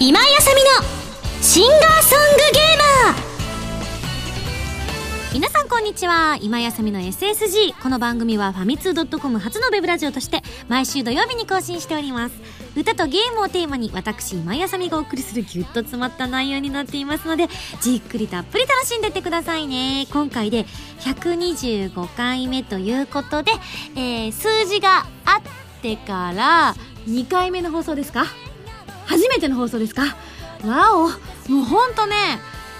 今井あさみのシンガーソングゲーム皆さんこんにちは。今井あさみの SSG この番組はファミツー .com 初のウェブラジオとして毎週土曜日に更新しております。歌とゲームをテーマに私今井あさみがお送りするギュッと詰まった内容になっていますのでじっくりたっぷり楽しんでってくださいね。今回で125回目ということで、えー、数字があってから2回目の放送ですか？初めての放送ですか？わおもうほんとね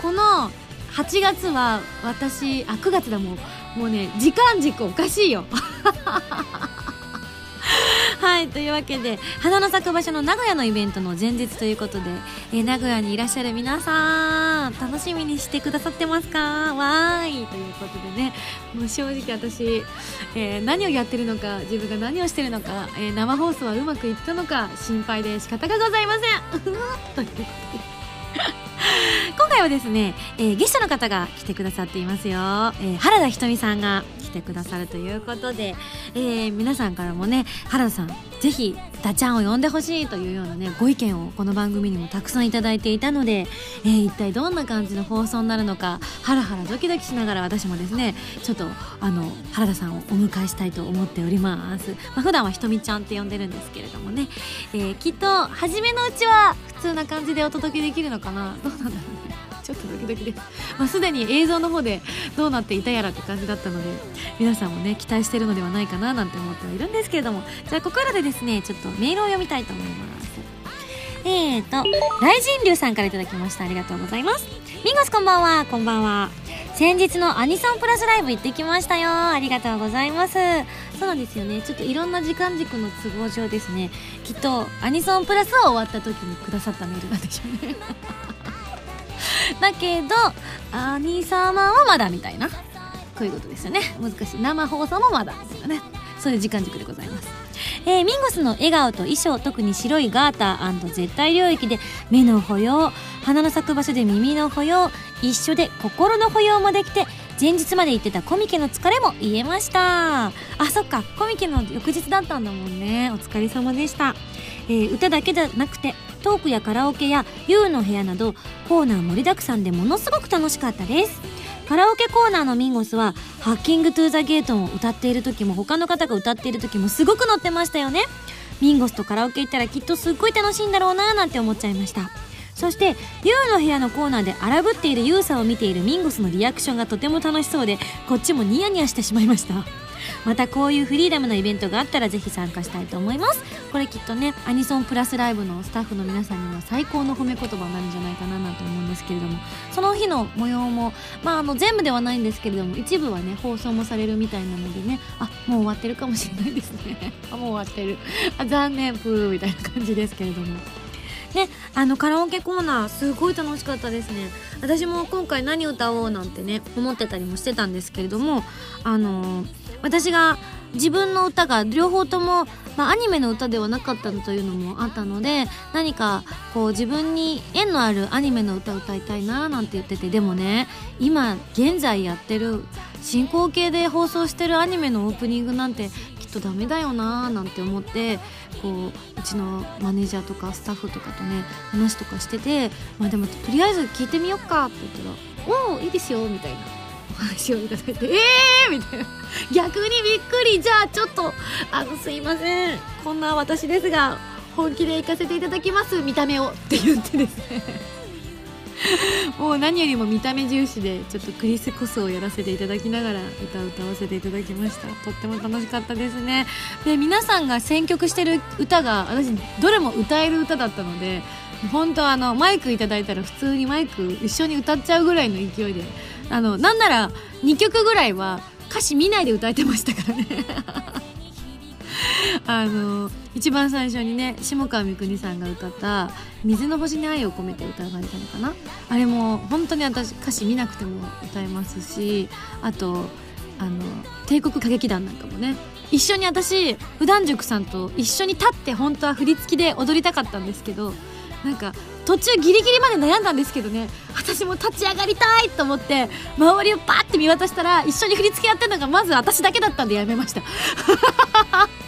この8月は私あ9月だもうもうね時間軸おかしいよ。はいというわけで花の咲く場所の名古屋のイベントの前日ということで、えー、名古屋にいらっしゃる皆さん楽しみにしてくださってますか？わーい。ということでねもう正直私、えー、何をやってるのか自分が何をしてるのか、えー、生放送はうまくいったのか心配で仕方がございません。ということで。今回はですね、えー、ゲストの方が来てくださっていますよ、えー、原田ひとみさんが来てくださるということで、えー、皆さんからもね原田さんぜひダちゃんを呼んでほしいというようなねご意見をこの番組にもたくさんいただいていたので、えー、一体どんな感じの放送になるのかハラハラドキドキしながら私もですねちょっとあの原田さんをお迎えしたいと思っております、まあ、普段はひとみちゃんって呼んでるんですけれどもね、えー、きっと初めのうちは普通な感じでお届けできるのかな。どうなんだろう。ねちょっとドキドキで。す、まあ、すでに映像の方でどうなっていたやらって感じだったので皆さんもね期待してるのではないかななんて思ってはいるんですけれども。じゃあここからでですねちょっとメールを読みたいと思います。えーと大神龍さんから頂きました。ありがとうございます。ミンゴスこんばんは。こんばんは。先日のアニソンプラスライブ行ってきましたよ。ありがとうございます。そうなんですよね。ちょっといろんな時間軸の都合上ですね。きっとアニソンプラスは終わった時にくださったメールなんでしょうね だけど兄様はまだみたいな。こういうことですよね。難しい。生放送もまだみたいなね。そういう時間軸でございます。えー、ミンゴスの笑顔と衣装特に白いガーター絶対領域で目の保養花の咲く場所で耳の保養一緒で心の保養もできて前日まで言ってたコミケの疲れも癒えました。あそっか。コミケの翌日だったんだもんね。お疲れ様でした、えー、歌だけじゃなくてトークやカラオケや YOU の部屋などコーナー盛りだくさんでものすごく楽しかったです。カラオケコーナーのミンゴスはハッキングトゥザゲートンを歌っている時も他の方が歌っている時もすごく乗ってましたよね。ミンゴスとカラオケ行ったらきっとすっごい楽しいんだろうなーなんて思っちゃいました。そして YOU の部屋のコーナーで荒ぶっている YOU さんを見ているミンゴスのリアクションがとても楽しそうでこっちもニヤニヤしてしまいました。またこういうフリーダムなイベントがあったらぜひ参加したいと思います。これきっとねアニソンプラスライブのスタッフの皆さんには最高の褒め言葉になるんじゃないかななんて思うんですけれども。その日の模様もまああの全部ではないんですけれども一部はね放送もされるみたいなのでね。あもう終わってるかもしれないですね。あもう終わってる。あ残念。プーみたいな感じですけれどもね、あのカラオケコーナーすごい楽しかったですね。私も今回何歌おうなんてね思ってたりもしてたんですけれどもあのー私が自分の歌が両方とも、まあ、アニメの歌ではなかったというのもあったので何かこう自分に縁のあるアニメの歌を歌いたいななんて言っててでもね今現在やってる進行形で放送してるアニメのオープニングなんてとダメだよななんて思ってこううちのマネージャーとかスタッフとかとね話とかしててまあでもとりあえず聞いてみよっかって言ったら「おおいいですよ」みたいなお。話をいただいて、えーみたいな。逆にびっくり。じゃあちょっと、あの、すいません。こんな私ですが、本気で行かせていただきます。見た目を。って言ってですね。もう何よりも見た目重視でちょっとクリスコスをやらせていただきながら歌を歌わせていただきました。とっても楽しかったですね。で皆さんが選曲してる歌が私どれも歌える歌だったので本当あのマイクいただいたら普通にマイク一緒に歌っちゃうぐらいの勢いであのなんなら2曲ぐらいは歌詞見ないで歌えてましたからね。あの一番最初にね下川みくにさんが歌った「水の星に愛を込めて」歌われたのかな？あれも本当に私歌詞見なくても歌えますしあとあの帝国歌劇団なんかもね一緒に私普段塾さんと一緒に立って本当は振り付きで踊りたかったんですけどなんか途中ギリギリまで悩んだんですけどね私も立ち上がりたいと思って周りをパッて見渡したら一緒に振り付けやってるのがまず私だけだったんでやめました。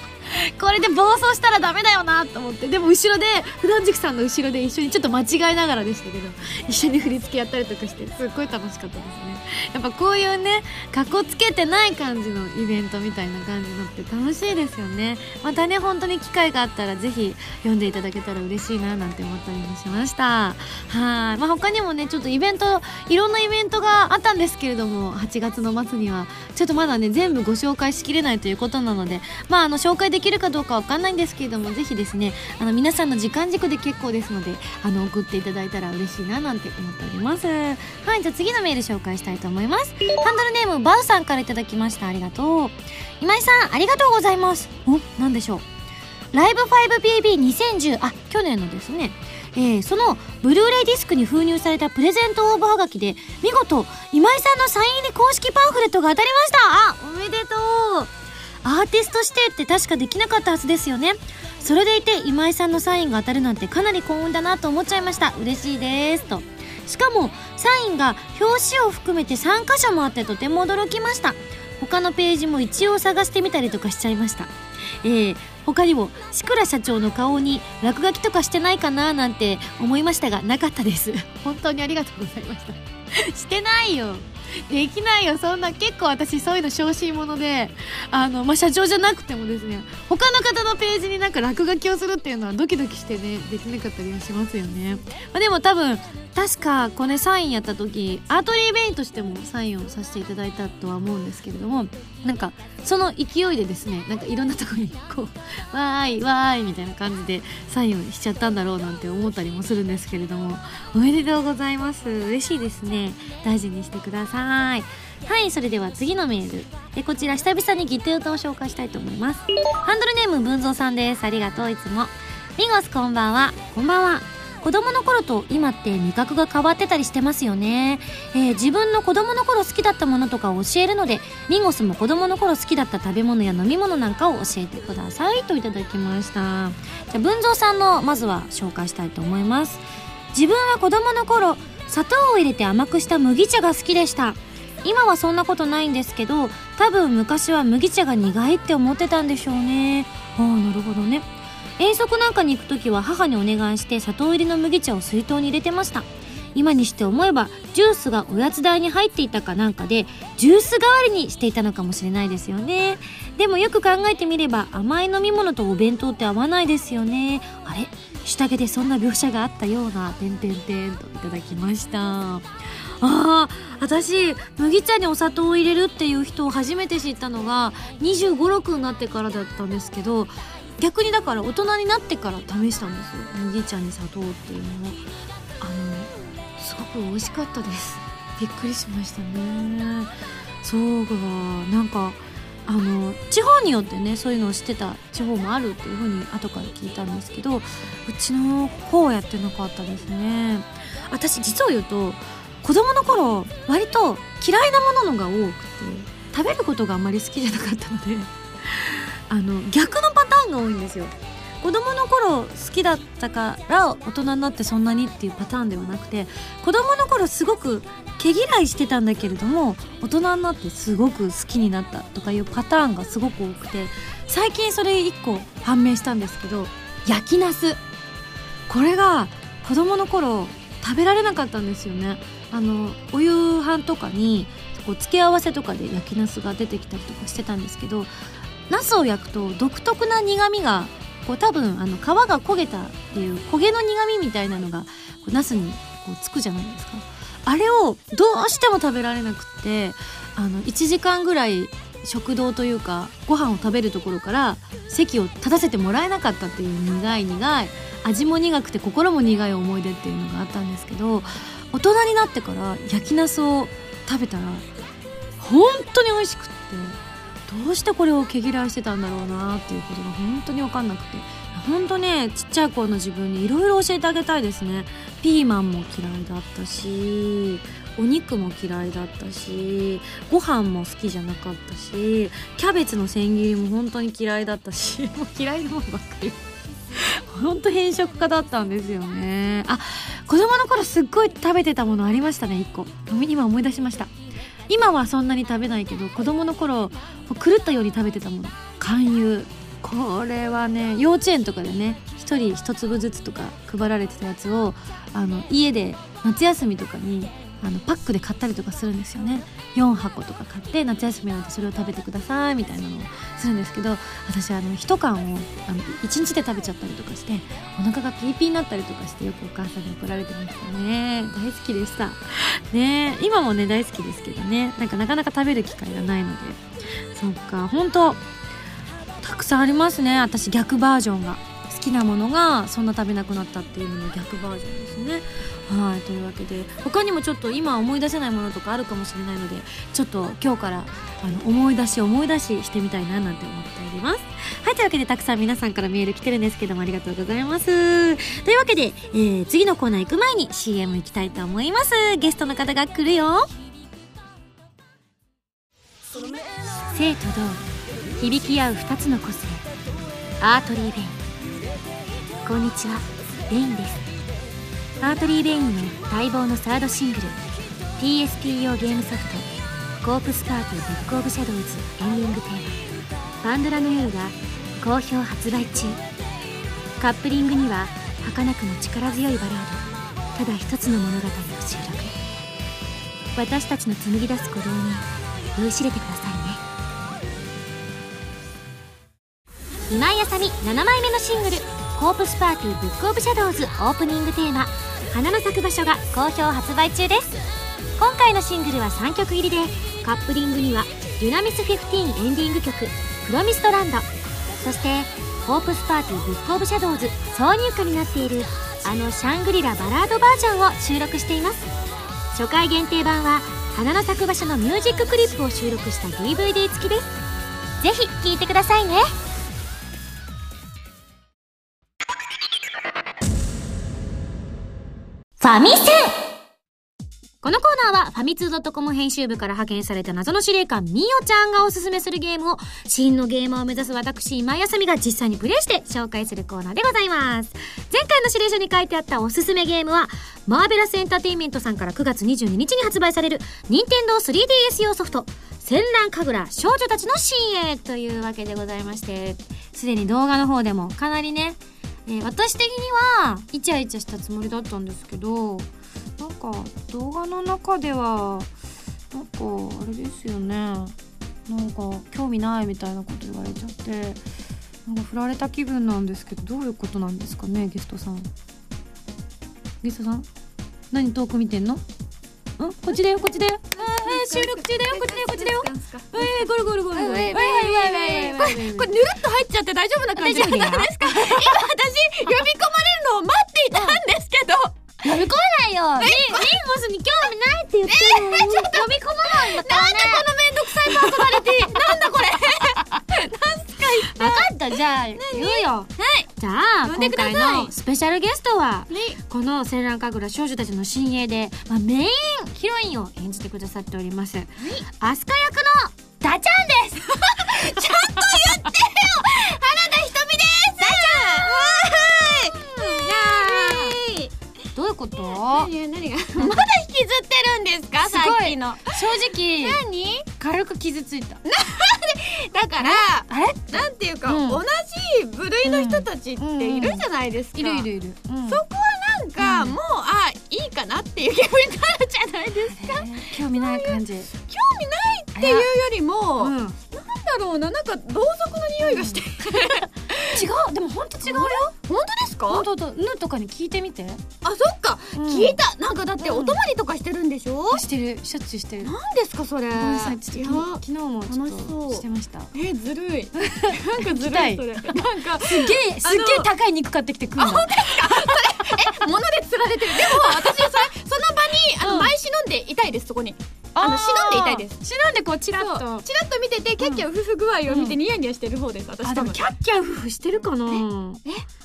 これで暴走したらダメだよなと思って。でも後ろで普段塾さんの後ろで一緒にちょっと間違いながらでしたけど一緒に振り付けやったりとかしてすっごい楽しかったですね。やっぱこういうねかっこつけてない感じのイベントみたいな感じのって楽しいですよね。またね本当に機会があったらぜひ読んでいただけたら嬉しいななんて思ったりもしました。はい、まあ、他にもねちょっとイベントいろんなイベントがあったんですけれども8月の末にはちょっとまだね全部ご紹介しきれないということなのでまああの紹介できるかどうかわかんないんですけれどもぜひですねあの皆さんの時間軸で結構ですのであの送っていただいたら嬉しいななんて思っております。はいじゃあ次のメール紹介したいと思います。ハンドルネームバウさんからいただきました。ありがとう。今井さんありがとうございます。お何でしょう。ライブ 5BB2010 あ去年のですね。えー、そのブルーレイディスクに封入されたプレゼント応募はがきで見事今井さんのサイン入り公式パンフレットが当たりました。あおめでとう。アーティスト指定って確かできなかったはずですよね。それでいて今井さんのサインが当たるなんてかなり幸運だなと思っちゃいました。嬉しいですと。しかもサインが表紙を含めて3箇所もあってとても驚きました。他のページも一応探してみたりとかしちゃいました。えー、他にも志倉社長の顔に落書きとかしてないかななんて思いましたがなかったです。本当にありがとうございました。してないよ。できないよ。そんな結構私そういうの小心者であの、まあ、社長じゃなくてもですね他の方のページになんか落書きをするっていうのはドキドキしてねできなかったりはしますよね、まあ、でも多分確かこれサインやった時アートリーベインとしてもサインをさせていただいたとは思うんですけれどもなんかその勢いでですねなんかいろんなとこにこう「わーいわーい」みたいな感じでサインをしちゃったんだろうなんて思ったりもするんですけれどもおめでとうございます。嬉しいですね。大事にしてください。はいそれでは次のメール。えこちら久々にギテ歌を紹介したいと思います。ハンドルネーム文蔵さんです。ありがとういつも。ミゴスこんばんは。こんばんは。子供の頃と今って味覚が変わってたりしてますよね、えー、自分の子供の頃好きだったものとかを教えるのでミンゴスも子供の頃好きだった食べ物や飲み物なんかを教えてくださいといただきました。じゃ文蔵さんのまずは紹介したいと思います。自分は子供の頃砂糖を入れて甘くした麦茶が好きでした。今はそんなことないんですけど多分昔は麦茶が苦いって思ってたんでしょうね。ああなるほどね。遠足なんかに行く時は母にお願いして砂糖入りの麦茶を水筒に入れてました。今にして思えばジュースがおやつ代に入っていたかなんかでジュース代わりにしていたのかもしれないですよね。でもよく考えてみれば甘い飲み物とお弁当って合わないですよね。あれ？下着でそんな描写があったような「てんてんてん」といただきました。あー私麦茶にお砂糖を入れるっていう人を初めて知ったのが2 5 6になってからだったんですけど逆にだから大人になってから試したんですよ。麦茶に砂糖っていうのを。あのすごく美味しかったです。びっくりしましたね。そうか。なんかあの地方によってねそういうのをしてた地方もあるっていうふうに後から聞いたんですけどうちの方はやってなかったですね。私実を言うと子供の頃割と嫌いなもののが多くて食べることがあんまり好きじゃなかったのであの逆のパターンが多いんですよ。子供の頃好きだったから大人になってそんなにっていうパターンではなくて子供の頃すごく毛嫌いしてたんだけれども大人になってすごく好きになったとかいうパターンがすごく多くて最近それ1個判明したんですけど焼きナスこれが子供の頃食べられなかったんですよね。あのお夕飯とかにこう付け合わせとかで焼きナスが出てきたりとかしてたんですけどナスを焼くと独特な苦みがこう多分あの皮が焦げたっていう焦げの苦みみたいなのがこうナスにこうつくじゃないですか。あれをどうしても食べられなくってあの1時間ぐらい食堂というかご飯を食べるところから席を立たせてもらえなかったっていう苦い苦い味も苦くて心も苦い思い出っていうのがあったんですけど大人になってから焼きナスを食べたら本当に美味しくって。どうしてこれを毛嫌いしてたんだろうなっていうことが本当に分かんなくて。本当ねちっちゃい頃の自分にいろいろ教えてあげたいですね。ピーマンも嫌いだったしお肉も嫌いだったしご飯も好きじゃなかったしキャベツの千切りも本当に嫌いだったし もう嫌いなものばっかり。本当偏食家だったんですよね。あ子供の頃すっごい食べてたものありましたね1個。今思い出しました。今はそんなに食べないけど子供の頃狂ったように食べてたもの。勧誘。これはね幼稚園とかでね1人1粒ずつとか配られてたやつをあの家で夏休みとかにあのパックで買ったりとかするんですよね。4箱とか買って夏休みなんでそれを食べてくださいみたいなのをするんですけど私あの1缶をあの1日で食べちゃったりとかしてお腹がピーピーになったりとかしてよくお母さんに怒られてましたね。大好きでした。ね今もね大好きですけどね。なんかなかなか食べる機会がないので。そっか本当たくさんありますね。私逆バージョンが。好きなものがそんな食べなくなったっていうのの逆バージョンですね。はいというわけで他にもちょっと今思い出せないものとかあるかもしれないのでちょっと今日からあの思い出し思い出ししてみたいななんて思っております。はいというわけでたくさん皆さんからメール来てるんですけどもありがとうございます。というわけで、えー、次のコーナー行く前に CM 行きたいと思います。ゲストの方が来るよ。静と同響き合う2つの個性。 ARTERY VEIN。こんにちは。ベインです。 ARTERY VEIN の待望のサードシングル PSP 用ゲームソフト「コープスパーティー Book of Shadows」エンディングテーマ「パンドラの夜」が好評発売中。カップリングには儚くも力強いバラードただ一つの物語を収録。私たちの紡ぎ出す鼓動に酔いしれてくださいね。今井あさみ7枚目のシングル「コープスパーティーブックオブシャドウズ」オープニングテーマ「花の咲く場所」が好評発売中です。今回のシングルは3曲入りでカップリングには「デュナミス15」エンディング曲「 Promised Land」そして「コープスパーティー Book of Shadows」挿入歌になっているあのシャングリラバラードバージョンを収録しています。初回限定版は花の咲く場所のミュージッククリップを収録した DVD 付きです。ぜひ聴いてくださいね。ファミセン。このコーナーはファミツー .com 編集部から派遣された謎の司令官みおちゃんがおすすめするゲームを真のゲーマーを目指す私今井あさみが実際にプレイして紹介するコーナーでございます。前回の指令書に書いてあったおすすめゲームはマーベラスエンターテインメントさんから9月22日に発売される任天堂 3DS 用ソフト戦乱神楽少女たちの深淵というわけでございましてすでに動画の方でもかなりねえー私的にはイチャイチャしたつもりだったんですけどなんか動画の中ではなんかあれですよね。なんか興味ないみたいなこと言われちゃってなんか振られた気分なんですけどどういうことなんですかねゲストさん。ゲストさん？何遠く見てんの？んこっちだよこっちだよ。あー収録中だよこっちだよこっちだよ。えー、ゴルゴルゴルゴルこれぬるっと入っちゃって大丈夫な感じ大丈夫だよなんですか今私呼び込まれるのを待っていたんですけど、呼び込まないよリリンゴスに興味ないって言ってるのに呼び込まないんだからなんでこのめんどくさいパーソナリティなんだこれ分かった。じゃあ言うよ。はい。じゃあ今回のスペシャルゲストはね。この「戦乱神楽少女たちの親衛で」まあ、メインヒロインを演じてくださっております、アスカ役のダチャンです。ちゃんと言ってよ。原田ひとみですこと？何何が？まだ引きずってるんですか？さっきの。正直。何？軽く傷ついた。だからあれ？なんていうか、うん。同じ部類の人たちっているじゃないですか、いるいるいる、うん。そこはなんか、うん。もうあいいかなっていう気分になるじゃないですか？えー興味ない感じ。興味ないっていうよりも、うん、違なんだろうななんか同族の匂いがして、うでも本当違うよ。本当ですか？本当とヌとかに聞いてみて。あそっか、うん。聞いた。なんかだってうん。お泊まりとかしてるんでしょ、してるしょっちゅうしてる。なんですかそれ？ごめんなさいちょっと昨日もちょっとしてました。えずるい。なんかずるいい。それ。なんかすっげえすっげえ高い肉買ってきて食うの。物で釣られてる。でも私それその場にあの、うん。毎し飲んでいたいですそこにあの忍んでいたいです。忍んでこうチラッと。チラッと見ててキャッキャウフフ具合を見てニヤニヤしてる方です私多分あでも。キャッキャウフフしてるかな？え、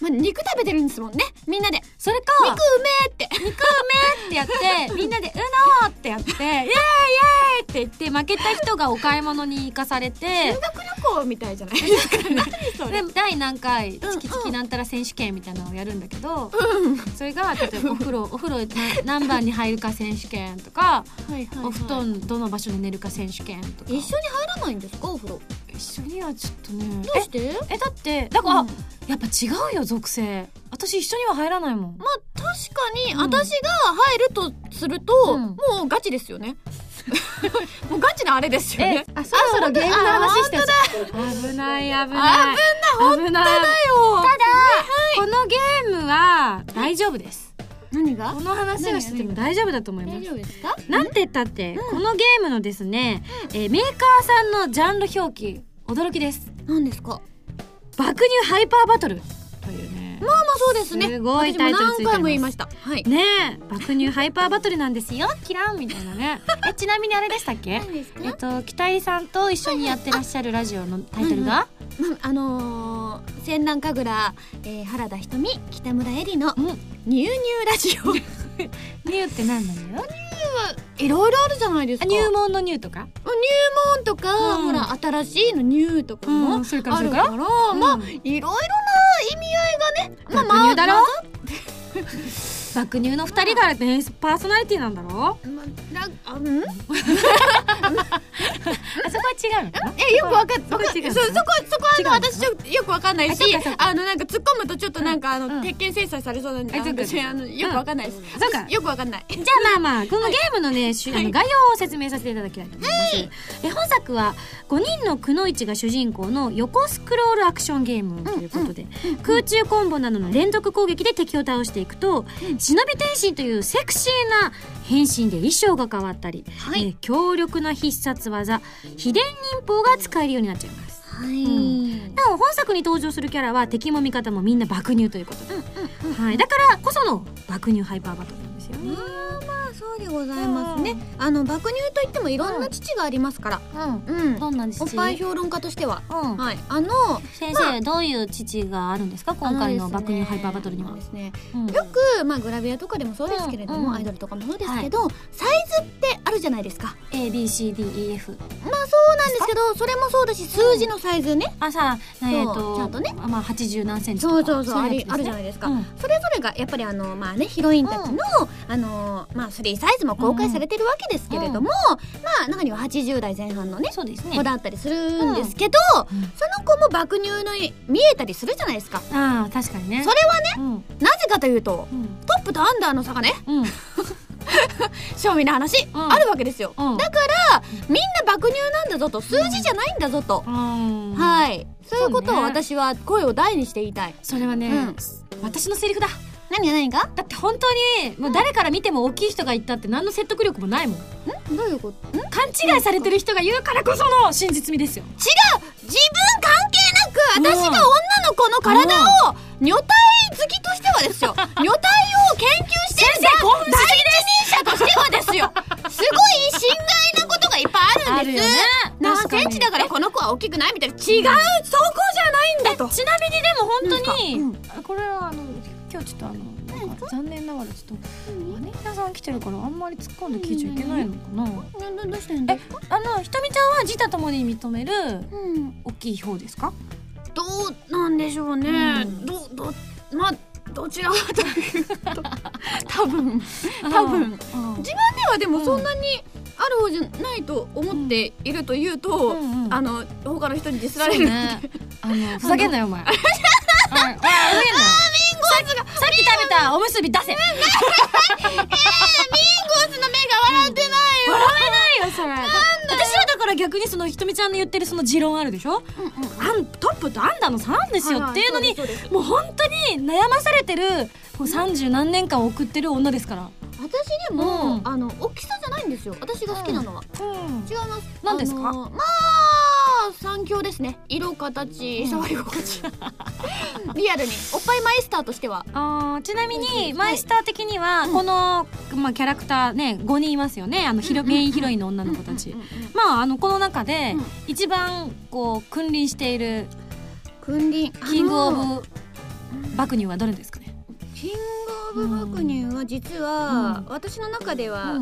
まあ、肉食べてるんですもんね。みんなで。それか肉うめえって。肉うめってやって みんなで「うのー!」ってやって「イエーイイエーイ!」って言って負けた人がお買い物に行かされて。修学旅行みたいじゃない？ですか何それで第何回うんチキチキなんたら選手権みたいなのをやるんだけど、それが例えばお風呂お風呂な何番に入るか選手権とか、お布団どの場所で寝るか選手権とか。一緒に入らないんですかお風呂？一緒にはちょっとね。どうして？ええだってだから、うん。やっぱ違うよ属性。私一緒には入らないもん。まあ確かにうん。私が入るとすると、うん。もうガチですよね。もうガチなあれですよね。あそろそろゲームの話して危ない危ない。危ない危ない。だよこのゲームは大丈夫です何が？この話をしてても大丈夫だと思います。大丈夫ですか？なんて言ったって、このゲームのですね、えーメーカーさんのジャンル表記驚きです。何ですか？爆乳ハイパーバトルというね。まあまあそうですね。すごいタイトルついても何回も言いました。はい。ねえ爆乳ハイパーバトルなんですよキランみたいなね。えちなみにあれでしたっけ？えっと北井さんと一緒にやってらっしゃるラジオのタイトルが、まああのー、千南神楽、えー、原田ひとみ北村えりのうん「ニューニューラジオ」ニューって何なのよ？いろいろあるじゃないですか。入門のニューとか？入門とか、うん。ほら新しいのニューとかもうんそれからあるから、それから？まあうん。いろいろな意味合いがねまあ爆乳だろ？ま 爆乳の二人がねパーソナリティなんだろ？まあうん？あそこは違うの？えよくわかんそこ違うの？そこそこあの私よくわかんないしあのなんか突っ込むとちょっとなんかあの、うん。鉄拳制裁されそうなんであのよくわかんないです、そうか。よくわかんない。じゃあまあまあこのゲームのね、しゅあの概要を説明させていただきたいと思います、え本作は5人のくのいちが主人公の横スクロールアクションゲームということで、空中コンボなどの連続攻撃で敵を倒していくと、忍び天心というセクシーな変身で衣装が変わったり、はい。えー強力な必殺技秘伝忍法が使えるようになっちゃいます。はい、ん。なお本作に登場するキャラは敵も味方もみんな爆乳ということで、はい、だからこその爆乳ハイパーバトルなんですよね。そうでございますね、あの爆乳といってもいろんな父がありますから。うん。うん、どんなんです。おっぱい評論家としては。うん、はい。あの先生、どういう父があるんですか？今回の爆乳ハイパーバトルには。ですね。うん。よく、まあ、グラビアとかでもそうですけれども、うんうんアイドルとかもそうですけど、サイズってあるじゃないですか。A B C D E F。まあそうなんですけどそれもそうだし数字のサイズね、あさあえっ、とちゃんとね。あまあ八十何センチとか。そうそうそうあるじゃないですか、うん。それぞれがやっぱりあのまあねヒロインたちの、あのまあ3サイズも公開されてるわけですけれども、まあ中には80代前半のねそうですね。子だったりするんですけど、うん。その子も爆乳の見えたりするじゃないですか。ああ確かにね。それはねうん。なぜかというとうん。トップとアンダーの差がねうん。正味な話、うん。あるわけですよ、うん。だからみんな爆乳なんだぞと数字じゃないんだぞと、うん。い。はい。そういうことを私は声を大にして言いたい。それはね、うん。私のセリフだ。何が何が？だって本当にもう誰から見ても大きい人が言ったって何の説得力もないもん。どういうこと？ん。違う勘違いされてる人が言うからこその真実味ですよ。自分関係なく私が女の子の体を女体好きとしてはですよ。女体を研究してる。興奮し第一人者としてはですよ。すごい心外なことがいっぱいあるんです。ね。何センチだからこの子は大きくないみたいな。違う。そこじゃないんだと。ちなみにでも本当に、うん。あこれはあの今日ちょっとあのなんか残念ながらちょっと姉平さん来てるからあんまり突っ込んで聞いちゃいけないのかな、などどうしたんですかあのひとみちゃんは自他ともに認めるうん。大きい方ですか？どうなんでしょうね、うん。どどまあどちらかというと 多分多分。うん。自分ではでもそんなにある方じゃないと思っているというと、あの他の人にディスられる、ね。あのふざけんなよお前なよさっき食べたおむすび出せ。ゴースの目が笑ってないよ、笑えないよそれ。私はだから逆にそのひとみちゃんの言ってるその持論あるでしょ？あんトップとアンダーの差なんですよっていうのにそうですそうもう本当に悩まされてるこう30何年間送ってる女ですから私でも、うん。あの大きさじゃないんですよ。私が好きなのは、うん。違います。何ですか？あのまあ三強ですね。色形触り心地。リアルに。おっぱいマイスターとしては。あーちなみにマイスター的にはこの、まあ、キャラクターね5人いますよね。あのヒロメインヒロインの女の子たち。うんうんうんうんまああのこの中でうん。一番こう君臨している君臨。キングオあのブ爆乳はどれですか？ねキングオブ爆乳は実は、うん。私の中では、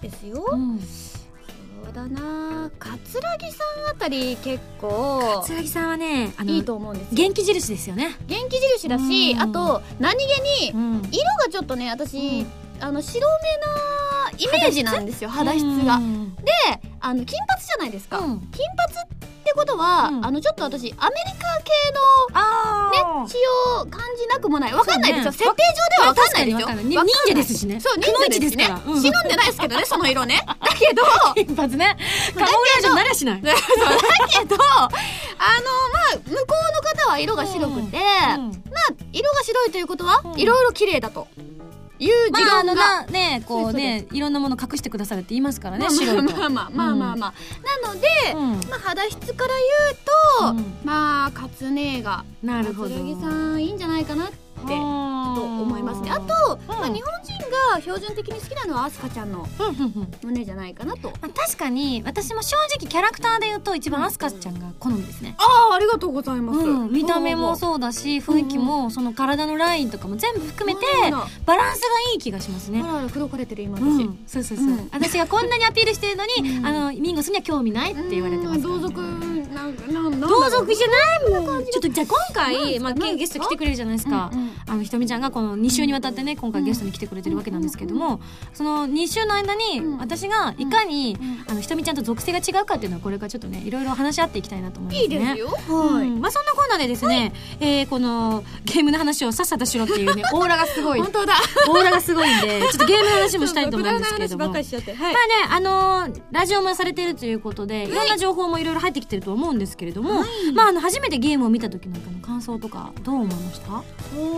ですよ、うん。そうだな。葛城さんあたり結構桂木さんはねあのいいと思うんですよ。元気印ですよね。元気印だし、うん。あと何気にうん。色がちょっとね私、うんあの白目なイメージなんですよ肌質。が。うん。であの金髪じゃないですか、うん。金髪ってことは、うん。あのちょっと私アメリカ系あのね血を感じなくもない。わかんないですよ、ね。設定上ではわかんない。ですよ。忍者ですしね。そう忍者ですね。うん。忍んでないですけどねその色ね。だけど金髪ね。なりゃしない。だけどあのまあ向こうの方は色が白くて、うん。まあ色が白いということは、うん。いろいろ綺麗だという持まああの論が、なねこうねいろんなもの隠してくださるって言いますからねまあ白いと。まあまあまあまあまあ、なので、うん。まあ、肌質から言うと、うん。まあ勝姉がなるほど。剣さんいいんじゃないかなってと思いますね。あと、まあ、うん。日本人が標準的に好きなのはアスカちゃんの胸じゃないかなと。まあ確かに私も正直キャラクターで言うと一番アスカちゃんが好みですね。ああありがとうございます、うん、見た目もうそうだし雰囲気もその体のラインとかも全部含めてあバランスがいい気がしますね。らあら口説かれてる今私、うん、そうそうそう、うん。私がこんなにアピールしてるのに、うん。あのミンゴスには興味ないって言われてますね、同族なんかなん同族じゃない。もんちょっとじゃあ今回、まあ、ゲスト来てくれるじゃないですか、うんうんあのひとみちゃんがこの2週にわたってね今回ゲストに来てくれてるわけなんですけども、その2週の間にうん。私がいかに、うん。あのひとみちゃんと属性が違うかっていうのはこれからちょっとねいろいろ話し合っていきたいなと思いますね。いいですよ。はい、うんまあそんなコーナーでですね、えーこのゲームの話をさっさとしろっていうね オーラがすごい。オ本当だ。ーラがすごいんで ちょっとゲームの話もしたいと思うんですけれども。まあね、あのーラジオもされてるということで、い、ろんな情報もいろいろ入ってきてると思うんですけれども、まあ、あの、初めてゲームを見た時なんかの感想とか、どう思いました？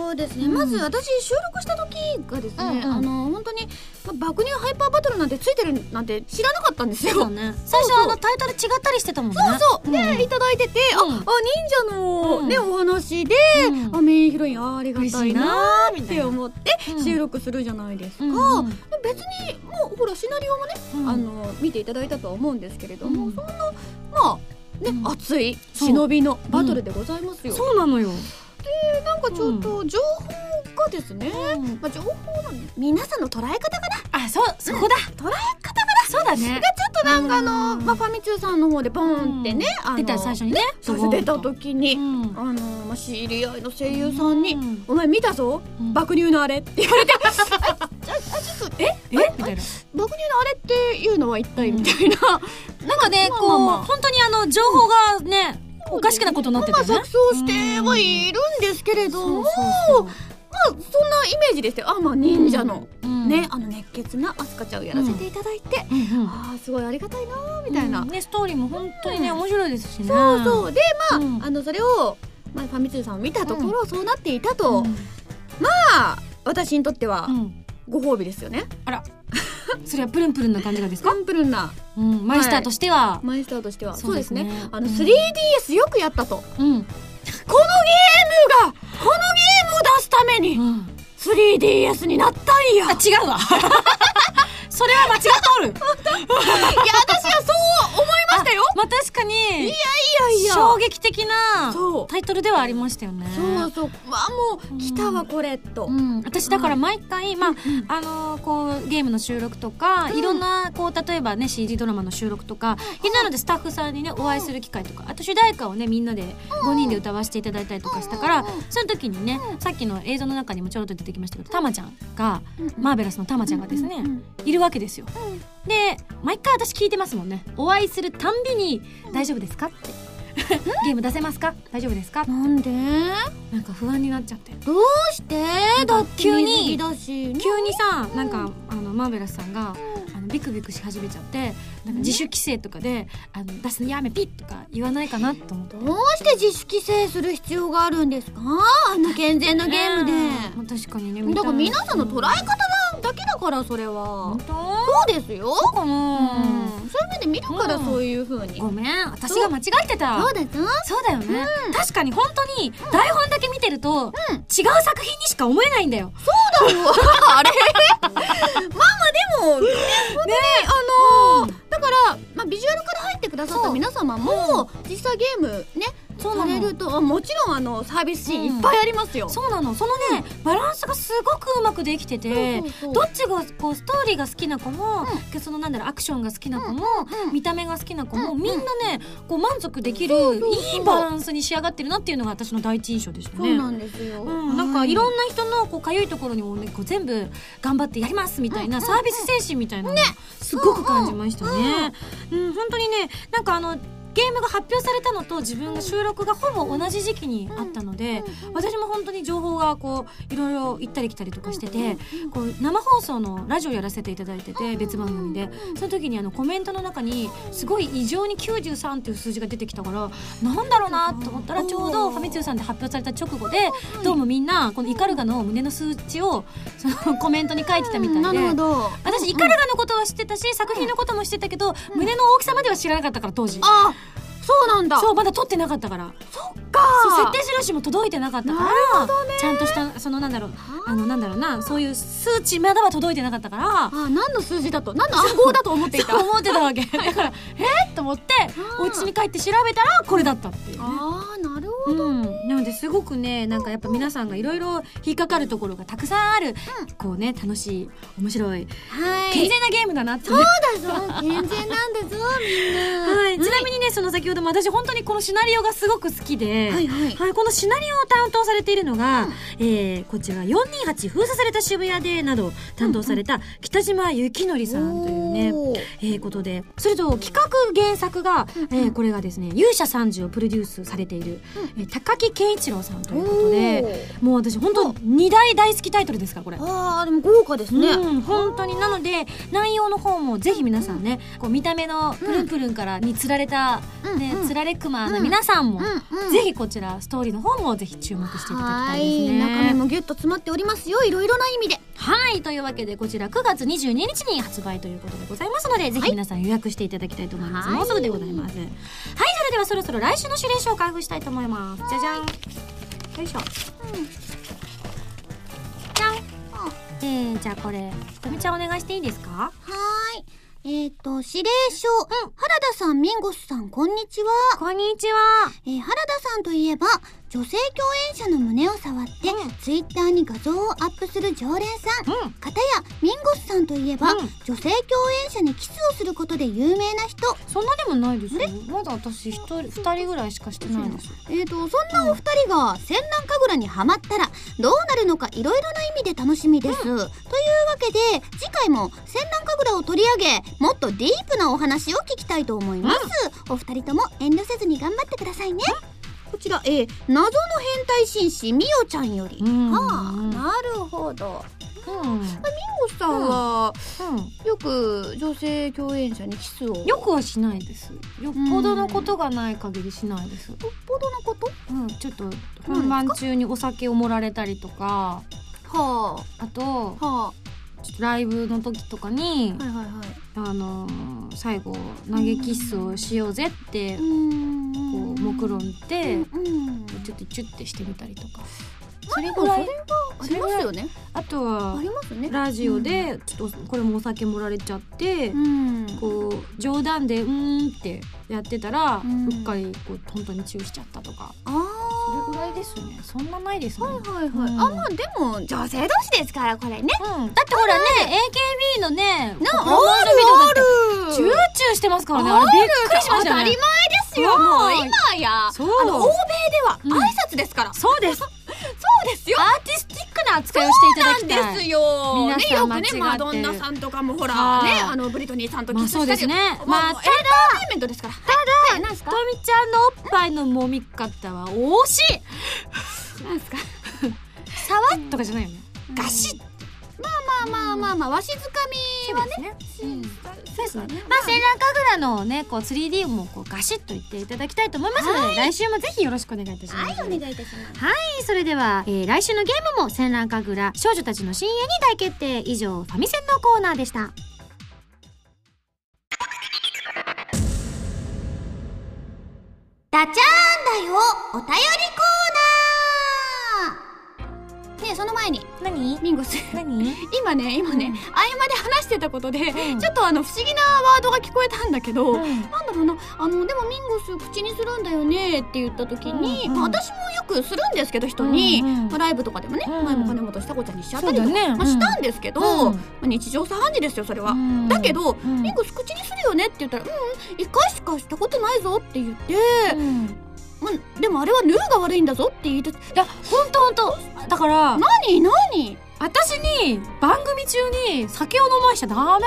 そうですね、うん。まず私収録した時がですね、うんうん。あの本当に、まあ、爆乳ハイパーバトルなんてついてるなんて知らなかったんですよ。ね。最初、あの、タイトル違ったりしてたもんね。そうそう。で、うん。いただいてて、うん。ああ忍者の、ねうん。お話で、うん。あメインヒロインあありがたいなって思ってうん。収録するじゃないですか、うんうん。別にもうほらシナリオもね、うん。あの見ていただいたとは思うんですけれども、うん。そんなまあね、うん。熱い忍びのバトルでございますよ、そうなのよ。なんかちょっと情報がですね、うん。まあ、情報の皆さんの捉え方があ、そう、そこだ。捉え方がそうだね。ちょっとなんかあの、うん。まあ、ファミ通さんの方でポンってね、出た最初にね。最初出た時に、うん。あのまあ、知り合いの声優さんに「うん。お前見たぞ、うん。爆乳のあれ」って言われて「ああちょっとえ？え？みたいな。爆乳のあれっていうのは一体」みたいな、なんかね、こう、まあ本当にあの、情報がね、おかしくなことになってまあてね。錯綜してはいるんですけれども、まあそんなイメージでしてあまあ忍者の、ね、あの熱血なアスカちゃんをやらせていただいて、ああすごいありがたいなーみたいな、うんね、ストーリーも本当にね、うん。面白いですしね。そうそう。でまあ,、うん。あのそれを、まあ、ファミ通さんを見たところ、そうなっていたと、うん。まあ私にとってはうんご褒美ですよね、あら、それはプルンプルンな感じがですか？シンプルな。うん、マイスターとしては。マイスターとしては。そうですね。あのうん 3DS よくやったと、このゲームうん。がこのゲームを出すためにうん。3DS になったんや。あ、違うわ。それは間違っておる。いや私はそう思いましたよ。まあ確かに、いやいや衝撃的なタイトルではありましたよね。そうそうわもう来たわこれ。と、うん、私だから毎回、まああのーこうゲームの収録とか、いろんなこう例えばね CD ドラマの収録とか、いろんなのでスタッフさんにねお会いする機会とかあと主題歌をねみんなで5人で歌わせていただいたりとかしたから、その時にね、さっきの映像の中にもちょろっと出てきましたけどたまちゃんが、マーベラスのたまちゃんがですね、いるわけですよ。で毎回私聞いてますもんね。お会いするたんびに「大丈夫ですか?」って「ゲーム出せますか？大丈夫ですか?」なんで？なんか不安になっちゃって。どうして？だって急に急にさなんかあのマーベラスさんがあのビクビクし始めちゃってなんか自主規制とかであの出すのやめピッとか言わないかなと思って。どうして自主規制する必要があるんですか？あんな健全なゲームで、まあ、確かにねだから皆さんの捉ええ方だけだからそれは。そうですよ。そうかな、うん。そういう目で見るからうん。そういう風に。ごめん。私が間違ってた。そう。です。そうだよね、確かに本当に台本だけ見てると、違う作品にしか思えないんだよ。そうだよ あれ？まあまあでも本当にあのーだから、まあ、ビジュアルから入ってくださった皆様も実際ゲームねさそうなの。れるとあもちろんあのサービスシーンいっぱいありますよ、そうなの。そのね、バランスがすごくうまくできててどっちがこうストーリーが好きな子も、そのなんだろうアクションが好きな子も、うん。見た目が好きな子も、うん。みんなねこう満足できるいいバランスに仕上がってるなっていうのが私の第一印象でしたね。そうなんですよ、うん、なんかいろんな人のこう痒いところにもねこう全部頑張ってやりますみたいなサービス精神みたいなのがすごく感じましたね。うん。本当にねなん。かあのゲームが発表されたのと自分が収録がほぼ同じ時期にあったので、私も本当に情報がこういろいろ行ったり来たりとかしてて、こう生放送のラジオやらせていただいてて別番組で。その時にあのコメントの中にすごい異常に93っていう数字が出てきたからなんだろうなと思ったらちょうどファミ通さんで発表された直後でどうもみんなこのイカルガの胸の数値を そのコメントに書いてたみたいで。なるほど。私イカルガのことは知ってたし作品のことも知ってたけど、胸の大きさまでは知らなかったから当時。あそうなんだ。そうまだ撮ってなかったから。そっか。そう設定印も届いてなかったからなるほどね。ちゃんとしたそのなんだろうあのなんだろうなそういう数値まだは届いてなかったから。あ何の数字だと何の暗号だと思っていた？思ってたわけ。だからえっと思ってお家に帰って調べたらこれだったっていうね。ああなるほどうん、なのですごくねなんかやっぱ皆さんがいろいろ引っかかるところがたくさんある、こうね楽しい面白いはい。健全なゲームだなって、そうだぞ。健全なんだぞみんな。はい、ちなみにねその先ほども私本当にこのシナリオがすごく好きで、はいはい。はい、このシナリオを担当されているのが、えーこちら428封鎖された渋谷でなど担当された北島幸則さんというね、おー。えーことでそれと企画原作が、えーこれがですね勇者30をプロデュースされている、えー高木健一郎さんということでもう私本当2大大好きタイトルですからこれ。あーでも豪華ですね、うん、本当に。なので内容の方もぜひ皆さんね、こう見た目のプルンプルンからにつられた、ねつられクマの皆さんも、ぜひこちらストーリーの方もぜひ注目していただきはたいですい。ね。中身もギュッと詰まっておりますよ。いろいろな意味で。はいというわけでこちら9月22日に発売ということでございますので、ぜひ皆さん予約していただきたいと思います、はい。もうすぐでございます。はいそれではそろそろ来週の指令書を開封したいと思います。じゃじゃん。よいしょ、じゃん。えー、じゃあこれひとみちゃんお願いしていいですか？はーい。えっ、と指令書、原田さんミンゴスさんこんにちは。こんにちは。えー原田さんといえば女性共演者の胸を触って、うん。ツイッターに画像をアップする常連さん、うん。かたやミンゴスさんといえば、うん。女性共演者にキスをすることで有名な人。そんなでもないですよ。まだ私一人二人ぐらいしかしてないですえー、とそんなお二人が戦乱神楽にハマったらどうなるのかいろいろな意味で楽しみです、というわけで次回も戦乱神楽を取り上げもっとディープなお話を聞きたいと思います、お二人とも遠慮せずに頑張ってくださいねこちら、えー謎の変態紳士みおちゃんより、うんはあなるほど。うん、うんミンゴスさん。は、よく女性共演者にキスを？よくはしないです。よっぽどのことがない限りしないです。よっぽどのこと？うん、ちょっと本番中にお酒を盛られたりとか。はあ。とあはちょっとライブの時とかに、あはいはいはい。あのー最後投げキッスをしようぜってこう目論んで、うんちょっとチュッてしてみたりとか。そそれぐらいれぐらいありますよね。あとはありますね。ラジオでちょっとこれもお酒盛られちゃって、うん。こう冗談で「うーん」ってやってたら、ううんっかりこう本当にチューしちゃったとか。あそれぐらいですね。そんなないですね、あはいはいはい、うん。あまあでも女性同士ですからこれね。うん、だってほらね AKB のねなプロモーションビデオだってあるチューチューしてますからね。あれびっくりしましたよね。当たり前ですようん。もう今や。そう。あの欧米ではうん。挨拶ですから、そうです。そうですよ。アーティスティックな扱いをしていただきたいなんですよ。ねよくねマドンナさんとかもほらはいねあのブリトニーさんとキまあスしたり、そうですね。まあ、まあもうエンターテインメントですから。ただはい、なんですか？とみちゃんのおっぱいの揉み方は惜しい。なんですか？触っとかじゃないよね。ガシッまあまあまあまあわしづかみはね。そうですね。まあセーラー神楽のねこう 3D もこうガシッと言っていただきたいと思いますので、来週もぜひよろしくお願いいたします。はいお願いいたします。はい、それでは、えー来週のゲームも戦乱神楽少女たちの深夜に大決定。以上ファミセンのコーナーでした。ダチャーンだよお便りコーナーねえその前に。何？ミンゴス。何？今ね今ね、うん。合間で話してたことで、ん。ちょっとあの不思議なワードが聞こえたんだけど、うん。なんだろうなあのでもミンゴス口にするんだよねって言った時に、うんうん。まあ、私もよくするんですけど人に、うんうん。まあ、ライブとかでもね、うん。前も金本したこちゃんにしちゃったりとか、ね。まあ、したんですけど、うん。まあ、日常茶飯事ですよそれは。うん。だけど、うん。ミンゴス口にするよねって言ったら「うんうん一回しかしたことないぞ」って言って、うんまあ、でもあれはヌーが悪いんだぞって言っていやほんとほんとだから何？何？私に番組中に酒を飲ましちゃダメだ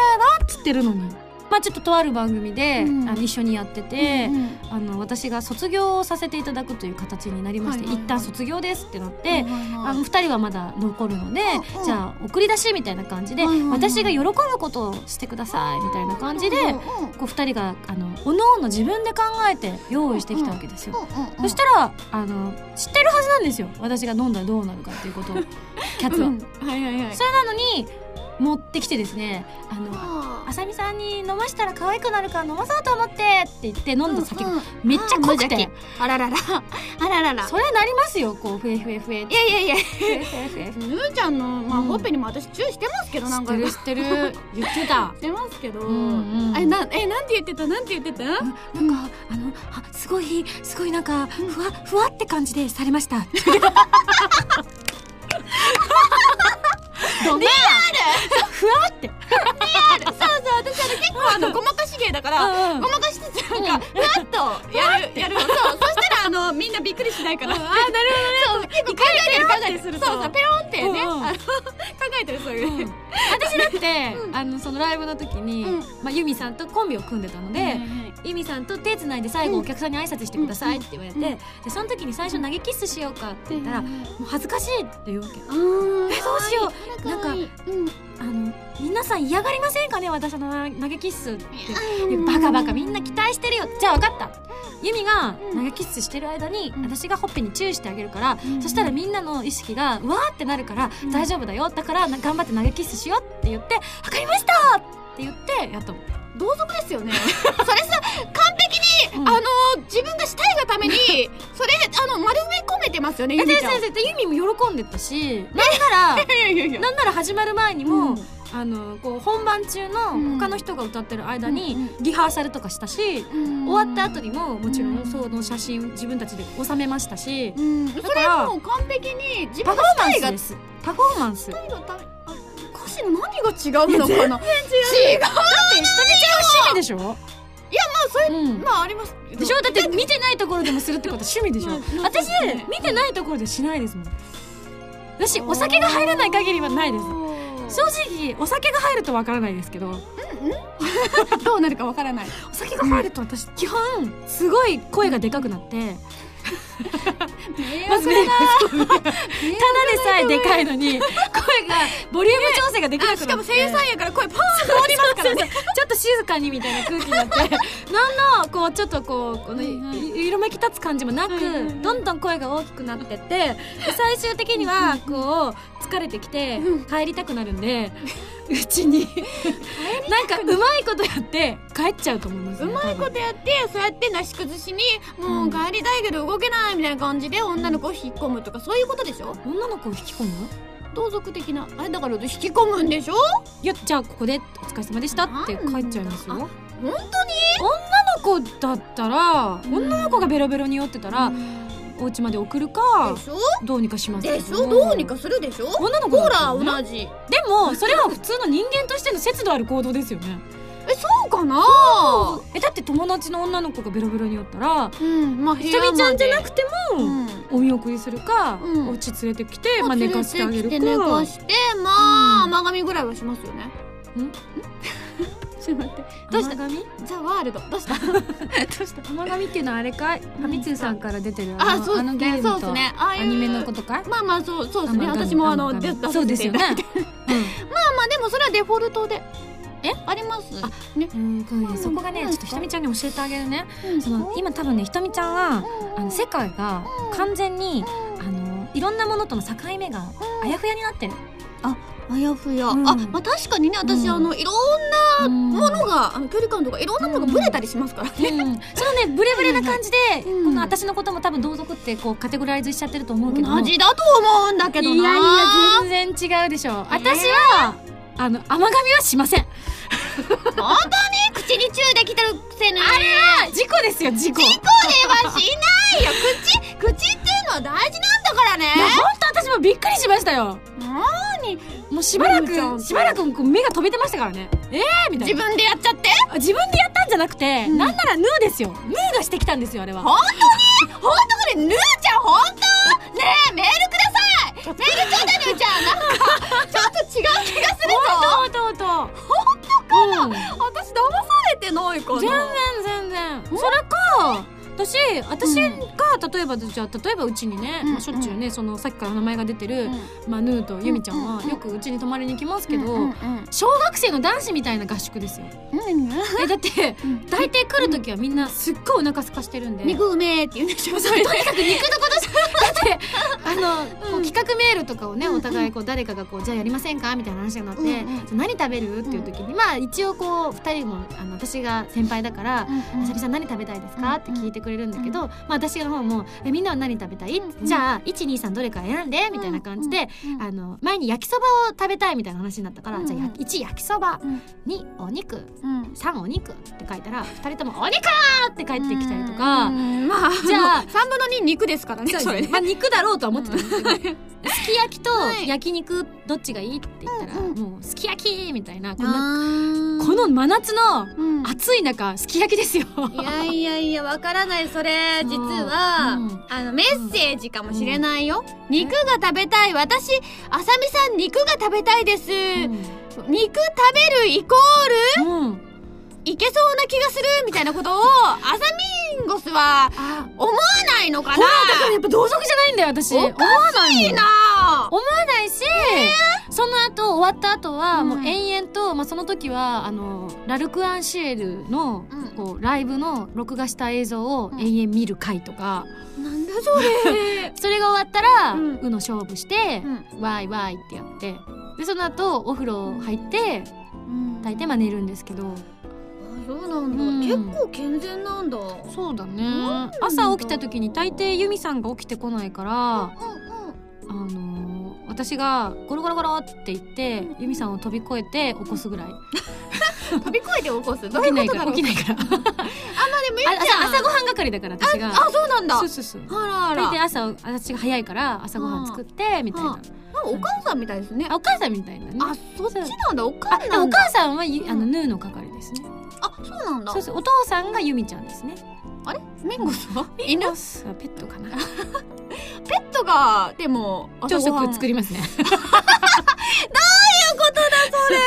っつってるのにまあちょっととある番組で、うん。あの一緒にやってて、うんうん。あの私が卒業をさせていただくという形になりまして、はいはいはい。一旦卒業ですってなって、はいはいはい。あの2人はまだ残るので、うんうんじゃあ送り出しみたいな感じで、はいはいはい。私が喜ぶことをしてくださいみたいな感じで、うんうんうん。こう2人があのおのおの自分で考えて用意してきたわけですよ。うんうんうん。そしたらあの知ってるはずなんですよ。私が飲んだらどうなるかっていうことを キャッツは。うん。はいはいはい。それなのに持ってきてですねあのああさみさんに飲ましたら可愛くなるから飲まそうと思ってって言って飲んだ酒。がうんうん。めっちゃ濃くあー無邪て気あららら。あららら。それはなりますよこうふえふえふえいやいやいや。ふえふえふえ。ぬーちゃんの、まあうん。ほっぺにも私チューしてますけどなんか。知ってる知ってる。言ってた。してますけど、うんうん。えなえなんて言ってた？なんて言ってた？なんかあのあすごいすごいなんかふわふわって感じでされました ごめん。ふわって。そうそう。私あの結構あのごまかし芸だから、うんうん。ごまかしつつなんかふわっとやるやるの。そうそしたらあのみんなびっくりしないから、あなるほどね。結構考えてる考えてるそうそうペロンってね、うんうん。あの考えてるそういう、うん。私だって、あのそのライブの時に、うん。まあ、ユミさんとコンビを組んでたので、ユミさんと手つないで最後お客さんに挨拶してくださいって言われて、うん。でその時に最初投げキッスしようかって言ったら、もう恥ずかしいって言うわけ。えどうしようなんかうん。あの皆さん嫌がりませんかね私の投げキッスって。うん。バカバカみんな期待してるよ。じゃあ分かった。ユミがうん。投げキッスしてる間にうん。私がほっぺにチューしてあげるから、うんそしたらみんなの意識がうわーってなるからうん。大丈夫だよ。だからな頑張って投げキッスしようって言って「分かりました!」って言ってやったの。同族ですよね。それさ完璧に、うんあの自分がしたいがために それあの丸め込めてますよねゆみちゃん。ででユミも喜んでたしなんなら いやいやいやなんなら始まる前にも、うん。あのこう本番中のうん。他の人が歌ってる間にうんリハーサルとかしたし、うん。終わった後にももちろうん。んその写真自分たちで収めましたし、うん。それからもう完璧に自パ分フォーマンスのしたいがです。パフォーマンス。歌詞の何が違うのかな？違う。まひとみちゃんは趣味でしょ？あそれうん。まああります。でしょ？だって見てないところでもするってことは趣味でしょ、うん私見てないところでしないですもん。私お酒が入らない限りはないです。正直お酒が入るとわからないですけど。どうなるかわからない。お酒が入ると私基本すごい声がでかくなってただでさえでかいのに 声がボリューム調整ができなくなしかも声優さんやから声パーン通りますからね。ちょっと静かにみたいな空気になって。なんのこうちょっとこうこの色めき立つ感じもなくどんどん声が大きくなってってで最終的にはこう疲れてきてうん。帰りたくなるんで うちに。なんかうまいことやって帰っちゃうと思いますねうまいことやってそうやってなし崩しにもう帰りたいけど動けないみたいな感じで女の子を引っ込むとかそういうことでしょ？女の子を引き込む？同族的な。あれだから引き込むんでしょ？いやじゃあここでお疲れ様でしたって帰っちゃいますよ。あ女本の子だったらうん。女の子がベロベロに酔ってたらお家まで送るかどうにかします。でしょ？どうにかするでしょ？女の子だほら同じ。でもそれは普通の人間としての節度ある行動ですよねえそうかな？えだって友達の女の子がベロベロに酔ったらうんまあひとみちゃんじゃなくても、うん。お見送りするか、うん。お家連れてきて、まあ、寝かしてあげるか。寝かしてまあうん。甘噛みぐらいはしますよね。ん？ちょっと待って。どうした？甘髪ザ・ワールド。どうした？どうした？甘髪っていうのはあれかい？ファミ通さんから出てるあのそうね。あのゲームとそうですね。ああいうアニメのことか？いまあまあそうそうですね。私もあの出出そうですよね。まあまあでもそれはデフォルトでえあります？あね。うんそこがねうん。ちょっとひとみちゃんに教えてあげるね。うん。その今多分ねひとみちゃんはあの世界が完全にあのいろんなものとの境目があやふやになってる。あやふや、うん。あまあ確かにね私、うん。あのいろんなものが、あの距離感とかいろんなものがブレたりしますからね、うん、そのね ブレブレな感じで、うん。この私のことも多分同族ってこうカテゴライズしちゃってると思うけど。も同じだと思うんだけどな。いやいや全然違うでしょ。私はあの甘噛みはしません。本当に口にチューできてるくせに。あれは事故ですよ事故。事故ではしないよ。口口っていうのは大事なんだからね。いや本当私もびっくりしましたよ。なにもうしばらくしばらく目が飛びてましたからね。えーみたいな。自分でやっちゃって？あ自分でやったんじゃなくて、うん。なんならヌーですよ。ヌーがしてきたんですよあれは。本当に？本当これぬーちゃん本当？ねえメールください。メールちょうだいぬーちゃん。なんかちょ違う気がするぞ。本当本当本当かな、うん、私騙されてないかな？全然全然。それか。騙さ私が例えばじゃあ例えばうちにね、うん。まあ、しょっちゅうねそのさっきから名前が出てる、うんまあ、ヌーとユミちゃんはうんよくうちに泊まりに来ますけど、小学生の男子みたいな合宿ですよ。えだってうん。大抵来る時はみんなすっごいお腹空かしてるんで。肉うめえって言うんでしょ。とにかく肉のことじゃ だってあの、こううん企画メールとかをねうんお互いこう誰かがこうじゃあやりませんか？みたいな話になって、何食べる？っていう時に、まあ一応こう2人もあの私が先輩だからうんあさみさん何食べたいですか?」うんって聞いてくれるんだけど、まあ、私の方も「えみんなは何食べたい？うん。じゃあ123どれか選んで」みたいな感じで、うん。あの前に焼きそばを食べたいみたいな話になったから「うんじゃあや1焼きそば。うん。2お肉。うん。3お肉」って書いたら2人とも「お肉!」って帰ってきたりとか。うん。まあじゃあ3分の2肉ですからねそれまあ肉だろうとは思ってた。ん。ですけど、すき焼きとはい。焼肉どっちがいいって言ったら、うんうんもうすき焼きみたいなこの真夏のうん。暑い中すき焼きですよ。いやいやいやわからないそれそう実は、う。ん。あのメッセージかもしれないよ、肉が食べたい。私あさみさん肉が食べたいです、肉食べるイコール？うん。うんいけそうな気がする。みたいなことをアサミンゴスはあ。思わないのかほな？らだからやっぱ同族じゃないんだよ私。思わないいいな思わないし、その後終わった後はうん。もう延々と、まあ、その時はあのラルク・アンシエルの、うん。こうライブの録画した映像をうん。延々見る回とか、なんだそれ。それが終わったら、うん。UNO 勝負して、うん。ワイワイってやって。でその後お風呂入って大抵まあ寝るんですけど。あそうなんだ、うん。結構健全なんだ。そうだね。朝起きた時に大抵ユミさんが起きてこないからうんうん。あのー私がゴロゴロゴロって言ってユミさんを飛び越えて起こすぐらい。飛び越えて起こす？ど う起きないからいうことだろう？起きないから。あまあでもいいじあゃん朝朝ごはん係だから私が。あそうなんだ。そうそうそう。あらあら。大抵朝私が早いから朝ごはん作ってみたいな。なんかお母さんみたいですね。あお母さんみたいなね。あそっちなんだ。お母あでもおなんだ母さんはゆあのうん。ヌーの係ですね。あそうなんだ。そうそう。お父さんがユミちゃんですねあれ？メンゴスは 犬？はペットかな。ペットがでも朝食作りますね。どういうことだそれ。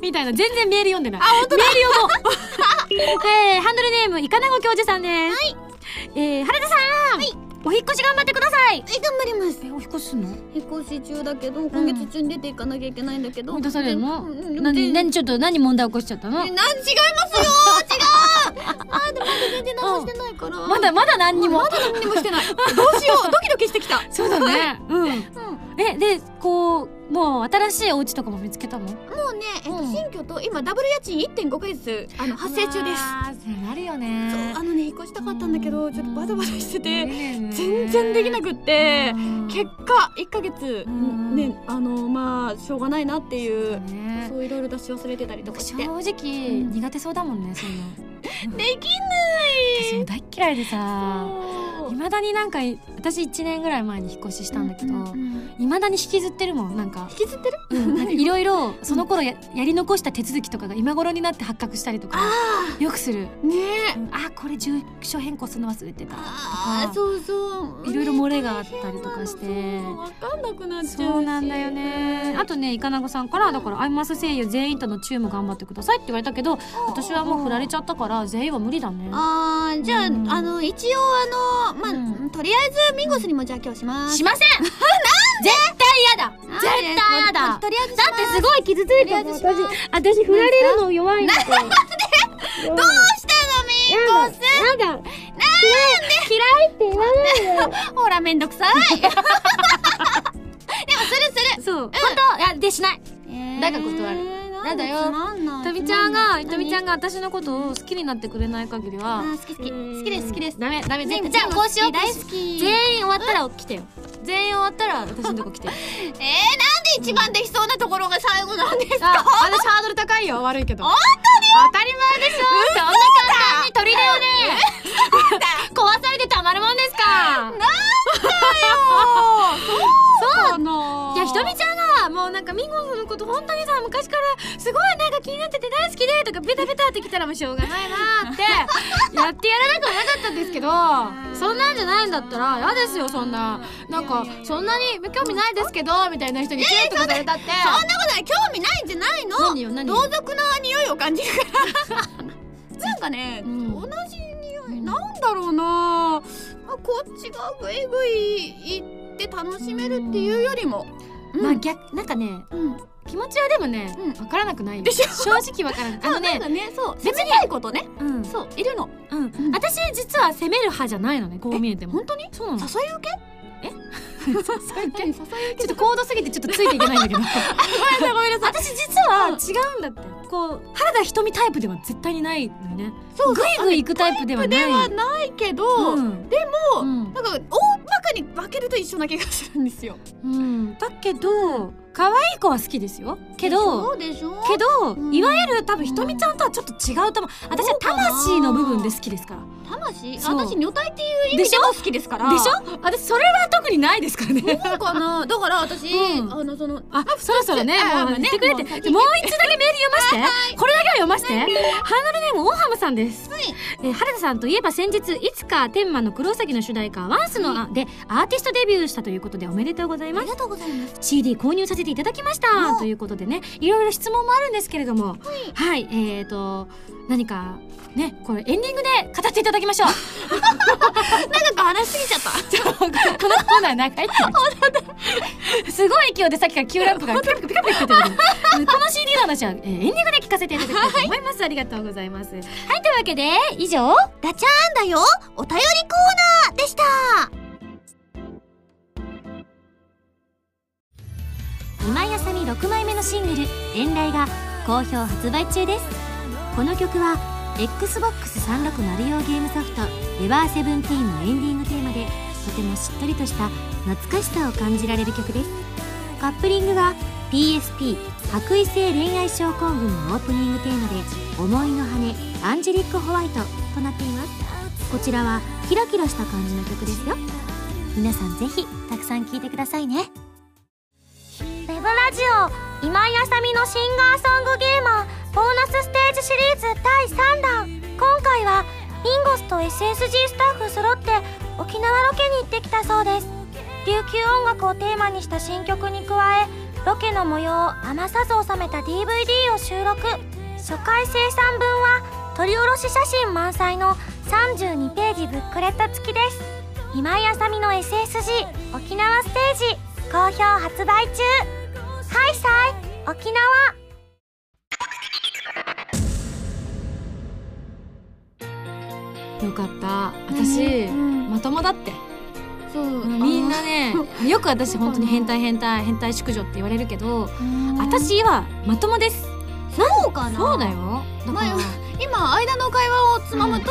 みたいな。全然メール読んでない。あ本当だ。メール読もう。えー、ハンドルネームイカナゴ教授さんです。はい。えー、原田さん。はい。お引っ越し頑張ってください。え頑張ります。えお引っ越しの？引っ越し中だけど今月中に出ていかなきゃいけないんだけど。出されるの？何で何ちょっと何問題起こしちゃったの？えなん違いますよ違う。あ全然何もしてないから。まだまだ何にも。まだ何にもしてない。どうしよう。ドキドキしてきた。そうだね。うん。うん。えでこうもう新しいお家とかも見つけたの？もうね、えっと、うん。新居と今ダブル家賃1.5ヶ月あの発生中です。すなるよそうねあのね引っ越したかったんだけどちょっとバタバタしてて全全然できなくって結果1ヶ月うん。ねあのまあしょうがないなっていうね。そういろいろ出し忘れてたりとかして。正直ん。苦手そうだもんねそういうのでき私も大っ嫌いでないさ。そういまだになんか私1年ぐらい前に引っ越ししたんだけどいまだに引きずってるもんなんか。引きずってる？いろいろその頃ややり残した手続きとかが今頃になって発覚したりとかあよくする。あね。うんあこれ住所変更するの忘れてたとか。そうそう。いろいろ漏れがあったりとかして。そうわかんなくなっちゃうし。そうなんだよね。あとねイカナゴさんからだからアイマス声優全員とのチーム頑張ってくださいって言われたけど私はもう振られちゃったから全員は無理だね。あーじゃあ、うん。あの一応あのまあ、うん。とりあえずミンゴスにもじゃあ今日します。しません。絶対嫌だ。絶対嫌だ。ととりあえずしだってすごい傷ついてるとりあえずします。私振られるの弱い んだ。よどうしたのミンゴス？やだ。なんで？嫌いって言わないでほらめんどくさい。でもするする。そう。本当？いやでしない。誰が断るなんだよ。とみちゃんがとみちゃんがが私のことを好きになってくれない限りは好き好き好きです好きです。ダメダメじゃあこうしよう大好き。全員終わったら来てよ。全員終わったら私のとこ来てよ。えー、なんで一番できそうなところが最後なんですか？あ私ハードル高いよ。悪いけど。本当たり前でしょ。そんな簡単に砦をね。壊されてたまるもんですか。そう。ないやひとみちゃんがもうなんかミンゴスのこと本当にさ昔からすごいなんか気になってて大好きでとかベタベタってきたらもうしょうがないなって やってやらなくはなかったんですけどそんなんじゃないんだったら嫌ですよそんな。なんかそんなに興味ないですけどみたいな人にキューとかされたって、そんなことない。興味ないんじゃないの。何よ何よ。同族の匂いを感じるから。なんかね、うん。同じ匂なんだろうな、まあ、こっちがぐいぐい行って楽しめるっていうよりも、うんまあ逆なんかねうん。気持ちはでもねうん。わからなくないでしょ？正直わからない。あのねねそう。別に責めたいことね。うん。そういるの。うん。うん。私実は責める派じゃないのねこう見えても。本当に？そうなの。誘い受け？え？誘い受け？ちょっと高度すぎてちょっとついていけないんだけど。ごめんなさいごめんなさい。私実は違うんだって。こう原田瞳タイプでは絶対にないのよねそうグイグイ行くタイプではないではないけど、うんでも、うんなんかに分けると一緒な気がするんですよ。うん。だけど可愛い子は好きですよ。けどけど、うん。いわゆる多分ひとみちゃんとはちょっと違うと思う。私は魂の部分で好きですから魂？私女体っていう意味でも好きですから。でしょ？私それは特にないですからね。そうかな？だから私、うん。あのそのあ、そろそろね、あもう言ってくれて。ねもう一つだけメール読まして。これだけは読まして。ハンドルネーム、オーハムさんです。えー原田さんといえば先日、いつか天満のクロウサギの主題歌、ワンスの、あで、アーティストデビューしたということでおめでとうございます。あり。がとうございます。CD 購入させていただきました。お。ということでね。いろいろ質問もあるんですけれども。はい、えーと何かねこれエンディングで語っていただきましょう。なんか話しすぎちゃったこのコーナー長いって。すごい勢いでさっきから Q ランプがピカピカピカピカってこの CD の話は、えーエンディングで聞かせていただきたいと思います、ありがとうございますはいというわけで以上ガチャンだよお便りコーナーでした今井あさみ6枚目のシングル「遠雷」が好評発売中ですこの曲は XBOX360 用ゲームソフト「エヴァーセブンティーン」のエンディングテーマでとてもしっとりとした懐かしさを感じられる曲です。カップリングは PSP 白衣性恋愛症候群のオープニングテーマで「思いの羽アンジェリック・ホワイト」となっています。こちらはキラキラした感じの曲ですよ。皆さんぜひたくさん聴いてくださいね。ウェブラジオ今井あさみのシンガーソングゲーマー。ボーナスステージシリーズ第3弾。今回はミンゴスと SSG スタッフ揃って沖縄ロケに行ってきたそうです。琉球音楽をテーマにした新曲に加えロケの模様を余さず収めた DVD を収録。初回生産分は撮り下ろし写真満載の32ページブックレット付きです。今井あさみの SSG 沖縄ステージ好評発売中。ハイサイ沖縄。よかった。私、うん。まともだって。そう。みんなねよく私 本当に変態変態変態淑女って言われるけど私はまともです。そうかな。そうだよ。だから、まあ今間の会話をつまむと、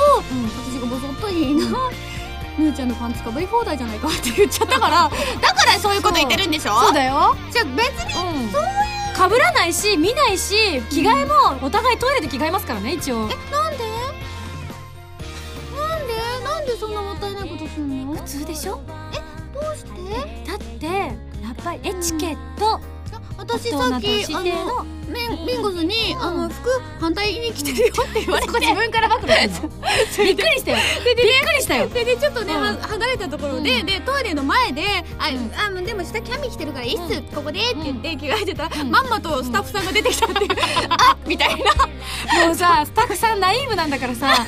私がボソッといいな むーちゃんのパンツかぶり放題じゃないかって言っちゃったからだからそういうこと言ってるんでしょ？そう。だよ。じゃあ別にうん。かぶらないし見ないし着替えもお互いトイレで着替えますからね一応。なんでなんで？普通でしょ？どうして？だってやっぱりエチケット、私大人とさっきあののメンミンゴスに、あの服反対に着てるよって言われて。自分から暴露するの。びっくりしたよ。びっくりしたよ。ででちょっとね、うん。は離れたところで、うん。でトイレの前で「あ、うん。あでも下キャミ着てるからいいっす、うん。ここで」って言って着替えてたら、うん。まんまとスタッフさんが出てきたっていう、あみたいな。もうさスタッフさんナイーブなんだからさ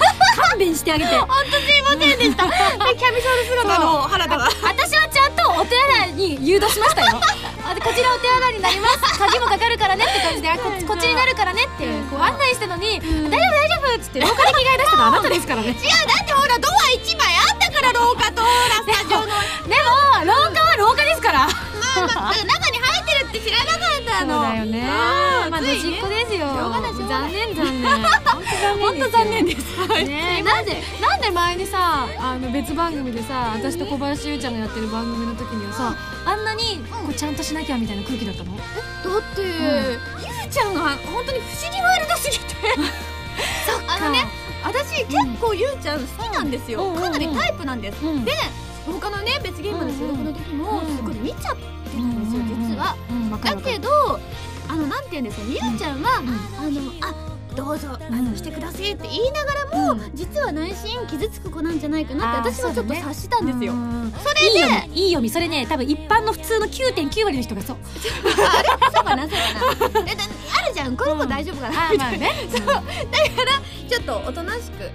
勘弁してあげて。ほんとすいませんでした。でキャミソール姿の原田が私はちゃんとお手洗いに誘導しましたよあでこちらお手洗いになります。鍵もかかるからねって感じであこっちこっちになるからねってこう案内したのに、大丈夫？大丈夫？っつって廊下で着替え出したのあなたですからね。違うだってほらドア1枚あったから廊下とほらスタジオの。で も廊下は廊下ですから。まあまあ中に入ってるって知らなかったの。そうだよねまあついね。端っこですよ。残念残念本当残念です。なんでなんで前にさあの別番組でさ私と小林優ちゃんがやってる番組の時にはさあんなにこうちゃんとしなきゃみたいな空気だったの？だって、ゆうちゃんが本当に不思議ワールドすぎて。あのね私結構ゆうちゃん好きなんですよ、うん。かなりタイプなんです、うん。で他のね別ゲームの収録の時もうんすごい見ちゃってたんですよ、実は、だけどあのなんて言うんですかゆうちゃんは、うん。あのあどうぞあうんのしてくださいって言いながらも、うん。実は内心傷つく子なんじゃないかなって私はちょっと察したんですよ、うん。それでいい読みいい読みそれね。多分一般の普通の9.9割の人がそう。そうかなそうかな。あるじゃんこの子大丈夫かな、あみたいな、まあねちょっとおとなしく、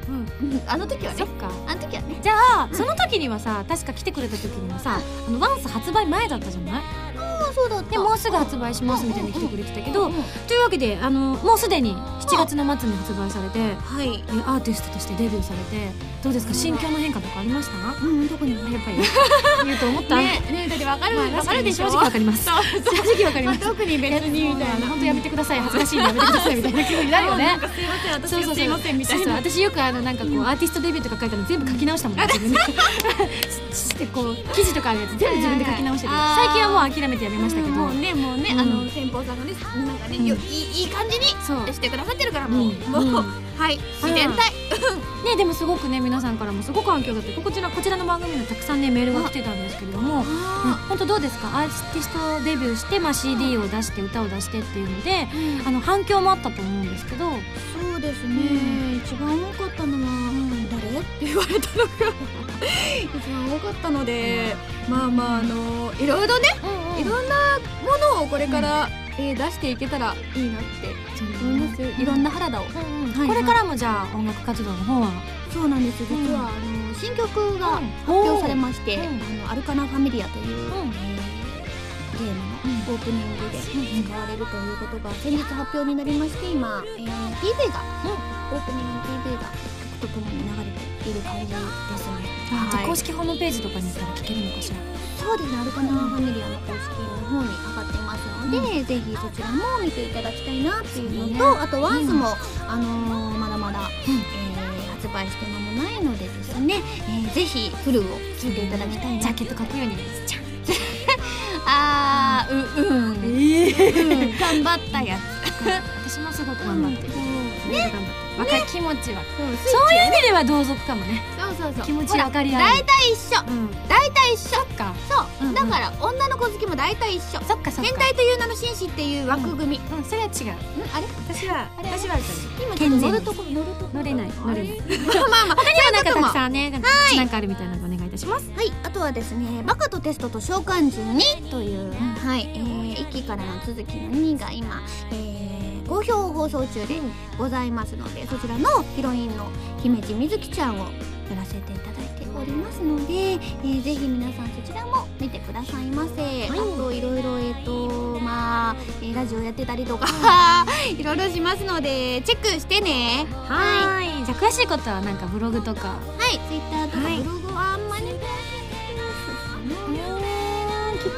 あの時はね。そっか。あの時はね。じゃあその時にはさ確か来てくれた時にはさあのワンス発売前だったじゃない？ああそうだった。でもうすぐ発売しますみたいに来てくれてたけどというわけであのもうすでに7月の末に発売されてえはい。アーティストとしてデビューされてどうですか？心境の変化とかありました？うん特に。ねやっぱり。言うと思った？ねねだってわかる。まあわかるでしょ？正直わかります。正直わかります。特に別にみたいな。本当やめてください。恥ずかしいやめてくださいみたいな気分になるよね。すいません私すいませんみたいな。私よくあのなんかこうアーティストデビューとか書いたの全部書き直したもんね自分で してこう記事とかあるやつ全部自分で書き直してる。はいはい最近はもう諦めてやめましたけど。もうねもうね、うんあの先方さんがねなんかね、うんよいいいい感じにそうしてくださってるからもう、うん。もう、うん。はい。自然体。ねでもすごくね皆さんからもすごく反響だってこちらこちらの番組にはたくさんねメールが来てたんですけれども。あ本当どうですか？アーティストデビューして、まあ、CD を出して歌を出してっていうのでーあの反響もあったと思うんですけど。そうですね、一番多かったのは、誰って言われたのが一番多かったので、まあまああのいろいろね、いろんなものをこれから、えー出していけたらいいなって思います。よ、いろんな原田を、うんうん。はいこれからもじゃあ音楽活動の方は？そうなんです。実うん。は、あの新曲がうん。発表されまして、うん。あのアルカナファミリアという、ゲームのオープニングで使われるということが先日発表になりまして今、えー PV が、オープニングの PV が曲とともに流れている感じですね。はい。じゃあ公式ホームページとかに行ったら聞けるのかしら？そうですね。アルカナファミリアの公式の方に上がっていますので、ぜひそちらも見ていただきたいなっていうのと、あとワンスも、あのーまだまだ、えー発売して間もないのでですね、えーぜひフルを聴いていただきたいな。ジャケットかようにじゃんあーううん、うん、頑張ったやつ。私もすごく頑張ってる、うん。ね。頑張ってるわかる気持ちは。そそういう意味では同族かもね。そうそうそう。気持ち分かり合う。大体一緒。うん。大体一緒。そっか。そう、うんうん。だから女の子好きも大体一緒。そっかそっか。変態という名の紳士っていう枠組み、うんうんそれは違う。あれ？私はあれ？私は今ちょっと乗るとこ乗るとこ。乗れない乗れない。まあまあまあ。他にはなんかたくんさんねなんかあるみたいなのでお願いいたします。はい、あとはですね、バカとテストと召喚獣2という、はい、えー、1期からの続きの2が今、えー、好評放送中でございますので、そちらのヒロインの姫路みずきちゃんをやらせていただいておりますので、えー、ぜひ皆さんそちらも見てくださいませ。あと、いろいろ、えっ、と、まあ、えーラジオやってたりとか、い。ろいろしますので、チェックしてね。はーい。じゃあ詳しいことはなんかブログとか。はい、ツイッターとかはい。ブログはあんまり、聞こ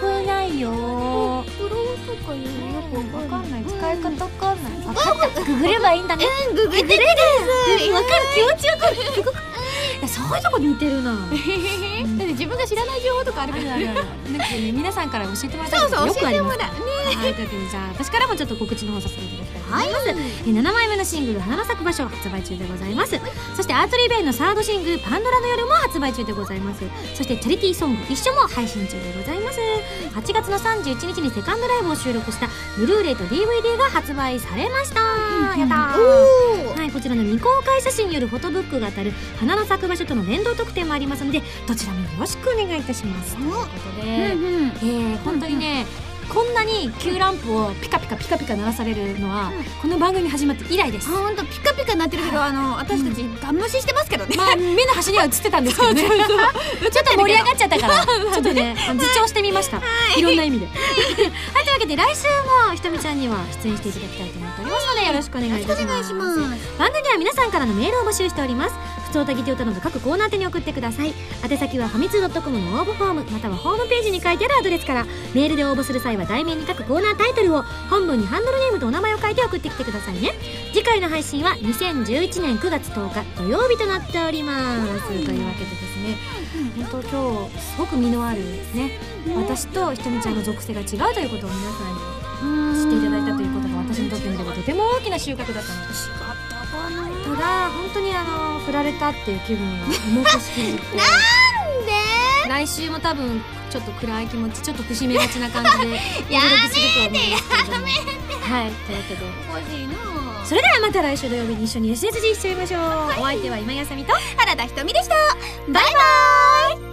えないよ。ブログとかよくわかんない。使い方わかんない分かったググればいいんだね。うん、ググってください。わかる気持ちわかるすごく。そういうとこ似てるな。だって自分が知らない情報とかあるから。なん。かね皆さんから教えてもらったそうそう、よくあります教えてもらう。はい、というわけでじゃあ私からもちょっと告知の方させていただきたいと思います、えー7枚目のシングル「花の咲く場所」発売中でございます。そしてアートリーベイのサードシングル「パンドラの夜」も発売中でございます。そしてチャリティーソング「一緒」も配信中でございます8月の31日にセカンドライブを収録したブルーレイと DVD が発売されました。やったはい、こちらの未公開写真によるフォトブックが当たる花の咲く場所との連動特典もありますのでどちらもよろしくお願いいたします。ということで、うんうん。えー、本当にね、こんなに旧ランプをピカピカピカピカ鳴らされるのは、うんこの番組始まって以来です。ほんとピカピカなってるけど、あの、私たちガン無視してますけどね。まあ、目の端には映ってたんですけどね。ちょっと盛り上がっちゃったから、ちょっとね、自重してみました。いろんな意味で。はい、というわけで、来週もひとみちゃんには出演していただきたいと思っておりますので、よろしくお願いいたします。番組では皆さんからのメールを募集しております。普通歌ギテ歌など各コーナー宛てに送ってください。宛先はファミツー .com の応募フォームまたはホームページに書いてあるアドレスからメールで応募する際は題名に書くコーナータイトルを本文にハンドルネームとお名前を書いて送ってきてくださいね。次回の配信は2011年9月10日土曜日となっております。というわけでですね本当今日すごく身のあるね私とひとみちゃんの属性が違うということを皆さんに知っていただいたということが私にとってみればとても大きな収穫だったの。でただ本当にあの振られたっていう気分が重くしきなんで？来週も多分ちょっと暗い気持ちちょっと節目がちな感じで お届けすると思いますけれども。はいというわけで。おかしいなそれではまた来週土曜日に一緒に SSG しちゃいましょう、お相手は今やさみと原田ひとみでした。バイバーイ